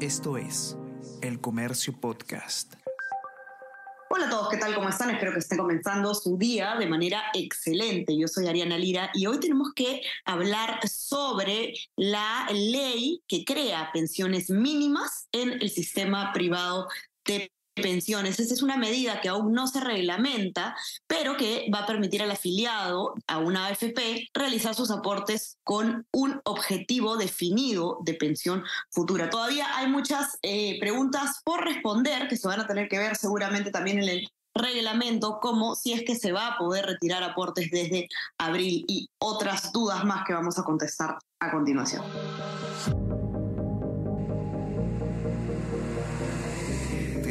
Esto es El Comercio Podcast. Hola a todos, ¿qué tal? ¿Cómo están? Espero que esté comenzando su día de manera excelente. Yo soy Ariana Lira y hoy tenemos que hablar sobre la ley que crea pensiones mínimas en el sistema privado de pensiones. Esa es una medida que aún no se reglamenta, pero que va a permitir al afiliado a una AFP realizar sus aportes con un objetivo definido de pensión futura. Todavía hay muchas eh, preguntas por responder que se van a tener que ver seguramente también en el reglamento, como si es que se va a poder retirar aportes desde abril y otras dudas más que vamos a contestar a continuación.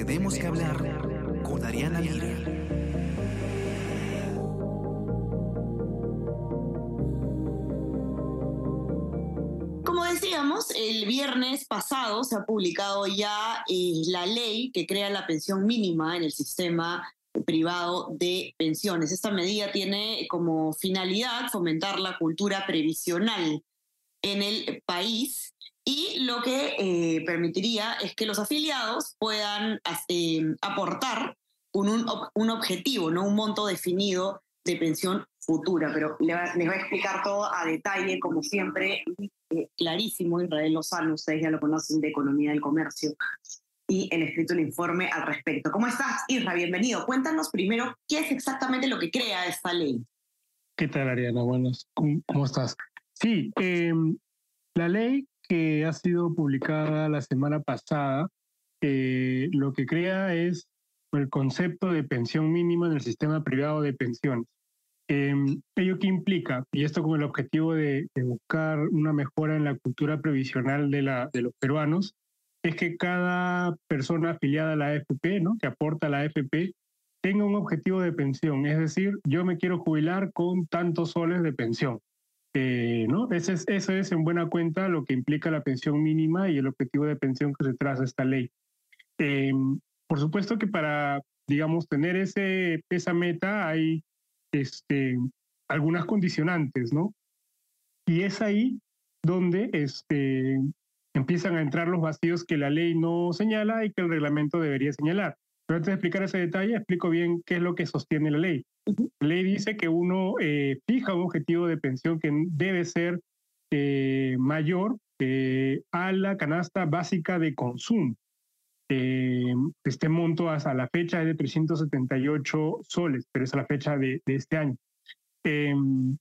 Tenemos que hablar con Ariana Lira. Como decíamos, el viernes pasado se ha publicado ya eh, la ley que crea la pensión mínima en el sistema privado de pensiones. Esta medida tiene como finalidad fomentar la cultura previsional en el país y lo que eh, permitiría es que los afiliados puedan eh, aportar un, un, objetivo, no un monto definido de pensión futura, pero les va, a explicar todo a detalle, como siempre, eh, clarísimo, Israel Lozano, ustedes ya lo conocen de Economía del Comercio, y en escrito el informe al respecto. ¿Cómo estás, Isra? Bienvenido. Cuéntanos primero qué es exactamente lo que crea esta ley. ¿Qué tal, Ariana? Buenos, ¿cómo, estás? Sí, em, la ley que ha sido publicada la semana pasada, eh, lo que crea es el concepto de pensión mínima en el sistema privado de pensiones. Em, ¿Ello qué implica? Y esto con el objetivo de, buscar una mejora en la cultura previsional de, de los peruanos, es que cada persona afiliada a la AFP, ¿no? que aporta a la AFP, tenga un objetivo de pensión. Es decir, yo me quiero jubilar con tantos soles de pensión. Eh, ¿no? Eso es, eso es en buena cuenta lo que implica la pensión mínima y el objetivo de pensión que se traza esta ley. Eh, por supuesto que para, digamos, tener ese, esa meta hay este, algunas condicionantes, ¿no? Y es ahí donde este, empiezan a entrar los vacíos que la ley no señala y que el reglamento debería señalar. Pero antes de explicar ese detalle, explico bien qué es lo que sostiene la ley. La ley dice que uno eh, fija un objetivo de pensión que debe ser eh, mayor eh, a la canasta básica de consumo. este monto hasta la fecha es de 378 soles, pero es a la fecha de, de este año. Em,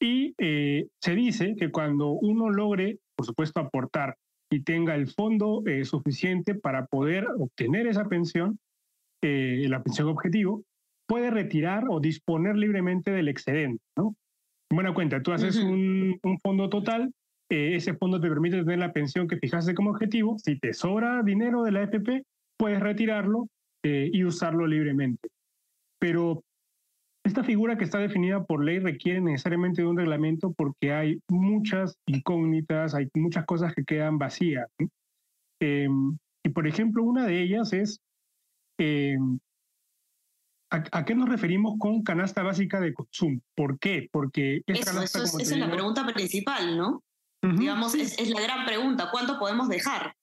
y se dice que cuando uno logre, por supuesto, aportar y tenga el fondo suficiente para poder obtener esa pensión, la pensión objetivo, puede retirar o disponer libremente del excedente. ¿no? Buena cuenta, tú haces un, fondo total, eh, ese fondo te permite tener la pensión que fijaste como objetivo. Si te sobra dinero de la FP, puedes retirarlo eh, y usarlo libremente. Pero esta figura que está definida por ley requiere necesariamente de un reglamento porque hay muchas incógnitas, hay muchas cosas que quedan vacías. Em, y por ejemplo, una de ellas es em, ¿A, qué nos referimos con canasta básica de consumo? ¿Por qué? Porque eso, eso es, esa es la pregunta principal, ¿no? Digamos, es, la gran pregunta, ¿cuánto podemos dejar?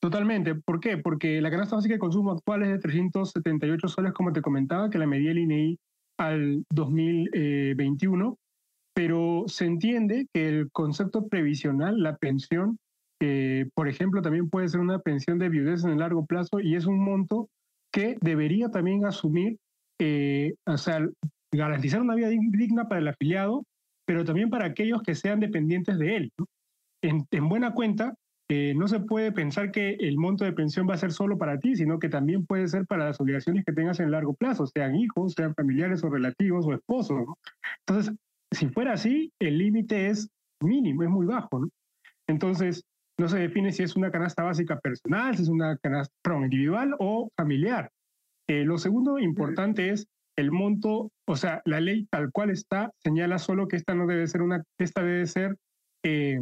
Totalmente. ¿Por qué? Porque la canasta básica de consumo actual es de 378 soles, como te comentaba, que la medía el INEI al 2021, pero se entiende que el concepto previsional, la pensión, por ejemplo, también puede ser una pensión de viudez en el largo plazo y es un monto que debería también asumir eh, o sea, garantizar una vida digna para el afiliado, pero también para aquellos que sean dependientes de él. En, buena cuenta, eh, no se puede pensar que el monto de pensión va a ser solo para ti, sino que también puede ser para las obligaciones que tengas en largo plazo, sean hijos, sean familiares o relativos o esposos. Entonces, si fuera así, el límite es mínimo, es muy bajo. Entonces, no se define si es una canasta básica personal, si es una canasta individual o familiar. Eh, lo segundo importante es el monto, o sea, la ley tal cual está señala solo que esta no debe ser una, esta debe ser, eh,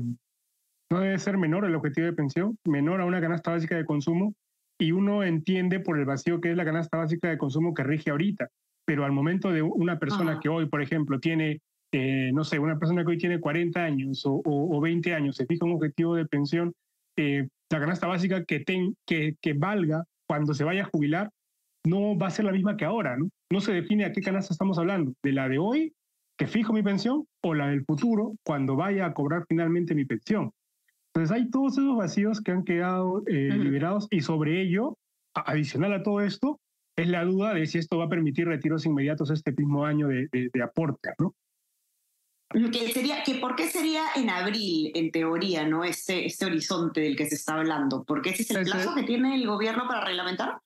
no debe ser menor el objetivo de pensión, menor a una canasta básica de consumo, y uno entiende por el vacío que es la canasta básica de consumo que rige ahorita, pero al momento de una persona que hoy, por ejemplo, tiene, eh, no sé, una persona que hoy tiene 40 años o, o, 20 años, se fija un objetivo de pensión la canasta básica que, ten, que, que valga cuando se vaya a jubilar no va a ser la misma que ahora, ¿no? No se define a qué canasta estamos hablando, de la de hoy, que fijo mi pensión, o la del futuro, cuando vaya a cobrar finalmente mi pensión. Entonces hay todos esos vacíos que han quedado eh, liberados y sobre ello, adicional a todo esto, es la duda de si esto va a permitir retiros inmediatos este mismo año de, de, aporte, ¿no? Que sería, que ¿Por qué sería en abril, en teoría, no este, este horizonte del que se está hablando? Porque ese es el plazo que tiene el gobierno para reglamentar.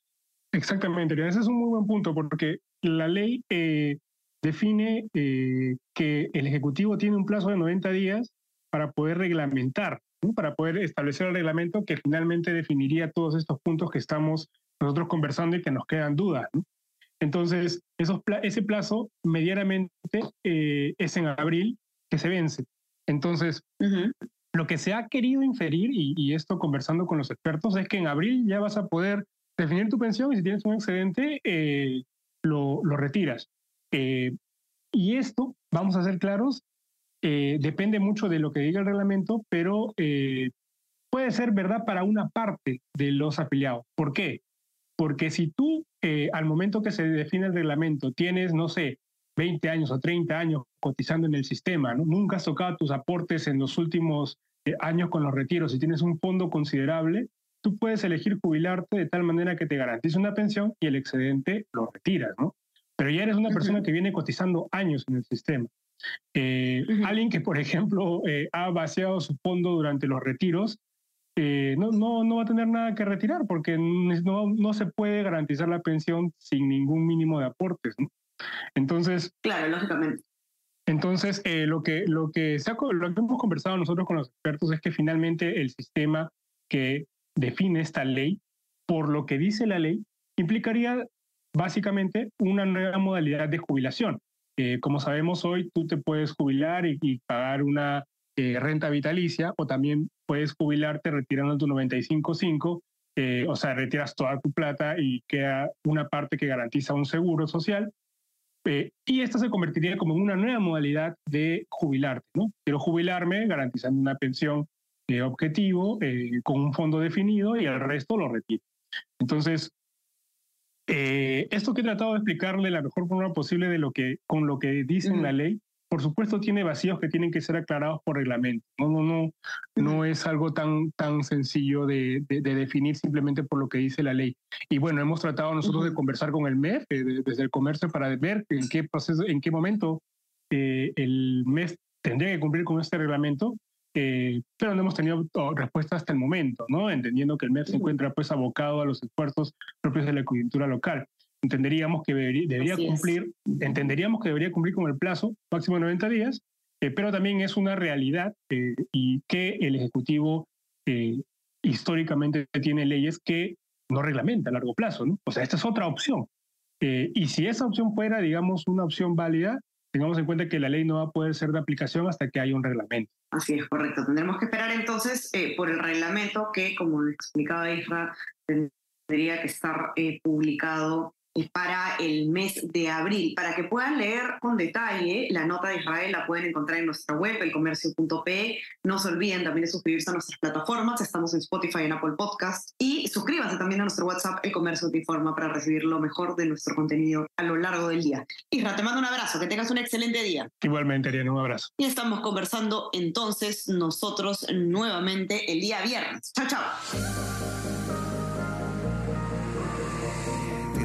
Exactamente, ese es un muy buen punto, porque la ley eh, define eh, que el Ejecutivo tiene un plazo de 90 días para poder reglamentar, para poder establecer el reglamento que finalmente definiría todos estos puntos que estamos nosotros conversando y que nos quedan dudas. Entonces, esos ese plazo medianamente eh, es en abril que se vence. Entonces, lo que se ha querido inferir, y, y, esto conversando con los expertos, es que en abril ya vas a poder definir tu pensión y si tienes un excedente, eh, lo, lo, retiras. Eh, y esto, vamos a ser claros, eh, depende mucho de lo que diga el reglamento, pero puede ser verdad para una parte de los afiliados. ¿Por qué? Porque si tú, al momento que se define el reglamento, tienes, no sé, 20 años o 30 años cotizando en el sistema, ¿no? nunca has tocado tus aportes en los últimos años con los retiros y tienes un fondo considerable, tú puedes elegir jubilarte de tal manera que te garantice una pensión y el excedente lo retiras, ¿no? Pero ya eres una persona que viene cotizando años en el sistema. Eh, alguien que, por ejemplo, eh, ha vaciado su fondo durante los retiros, eh, no, no, no va a tener nada que retirar porque no, no se puede garantizar la pensión sin ningún mínimo de aportes, ¿no? Entonces... Claro, lógicamente. Entonces, lo, que, lo, que lo que hemos conversado nosotros con los expertos es que finalmente el sistema que define esta ley, por lo que dice la ley, implicaría básicamente una nueva modalidad de jubilación. Eh, como sabemos hoy, tú te puedes jubilar y, pagar una eh, renta vitalicia o también puedes jubilarte retirando tu 95.5, eh, o sea, retiras toda tu plata y queda una parte que garantiza un seguro social. y esta se convertiría como en una nueva modalidad de jubilarte, ¿no? Quiero jubilarme garantizando una pensión objetivo eh, con un fondo definido y el resto lo retiro. Entonces, eh, esto que he tratado de explicarle la mejor forma posible de lo que, con lo que dice en la ley, por supuesto tiene vacíos que tienen que ser aclarados por reglamento. No, no, no, no es algo tan, tan sencillo de, de, definir simplemente por lo que dice la ley. Y bueno, hemos tratado nosotros de conversar con el MEF desde el comercio para ver en qué proceso, en qué momento eh, el MEF tendría que cumplir con este reglamento eh, pero no hemos tenido oh, respuesta hasta el momento, ¿no? Entendiendo que el MEF se encuentra pues abocado a los esfuerzos propios de la coyuntura local. Entenderíamos que debería, cumplir, entenderíamos que debería cumplir con el plazo máximo de 90 días, eh, pero también es una realidad eh, y que el Ejecutivo históricamente tiene leyes que no reglamenta a largo plazo, ¿no? O sea, esta es otra opción. y si esa opción fuera, digamos, una opción válida, tengamos en cuenta que la ley no va a poder ser de aplicación hasta que haya un reglamento. Así es, correcto. Tendremos que esperar entonces eh, por el reglamento que, como explicaba Isra, tendría que estar eh, publicado para el mes de abril. Para que puedan leer con detalle la nota de Israel, la pueden encontrar en nuestra web, elcomercio.pe. No se olviden también de suscribirse a nuestras plataformas. Estamos en Spotify, en Apple Podcast. Y suscríbanse también a nuestro WhatsApp, El Comercio Te Informa, para recibir lo mejor de nuestro contenido a lo largo del día. Isra, te mando un abrazo. Que tengas un excelente día. Igualmente, Ariana, un abrazo. Y estamos conversando entonces nosotros nuevamente el día viernes. Chao, chao.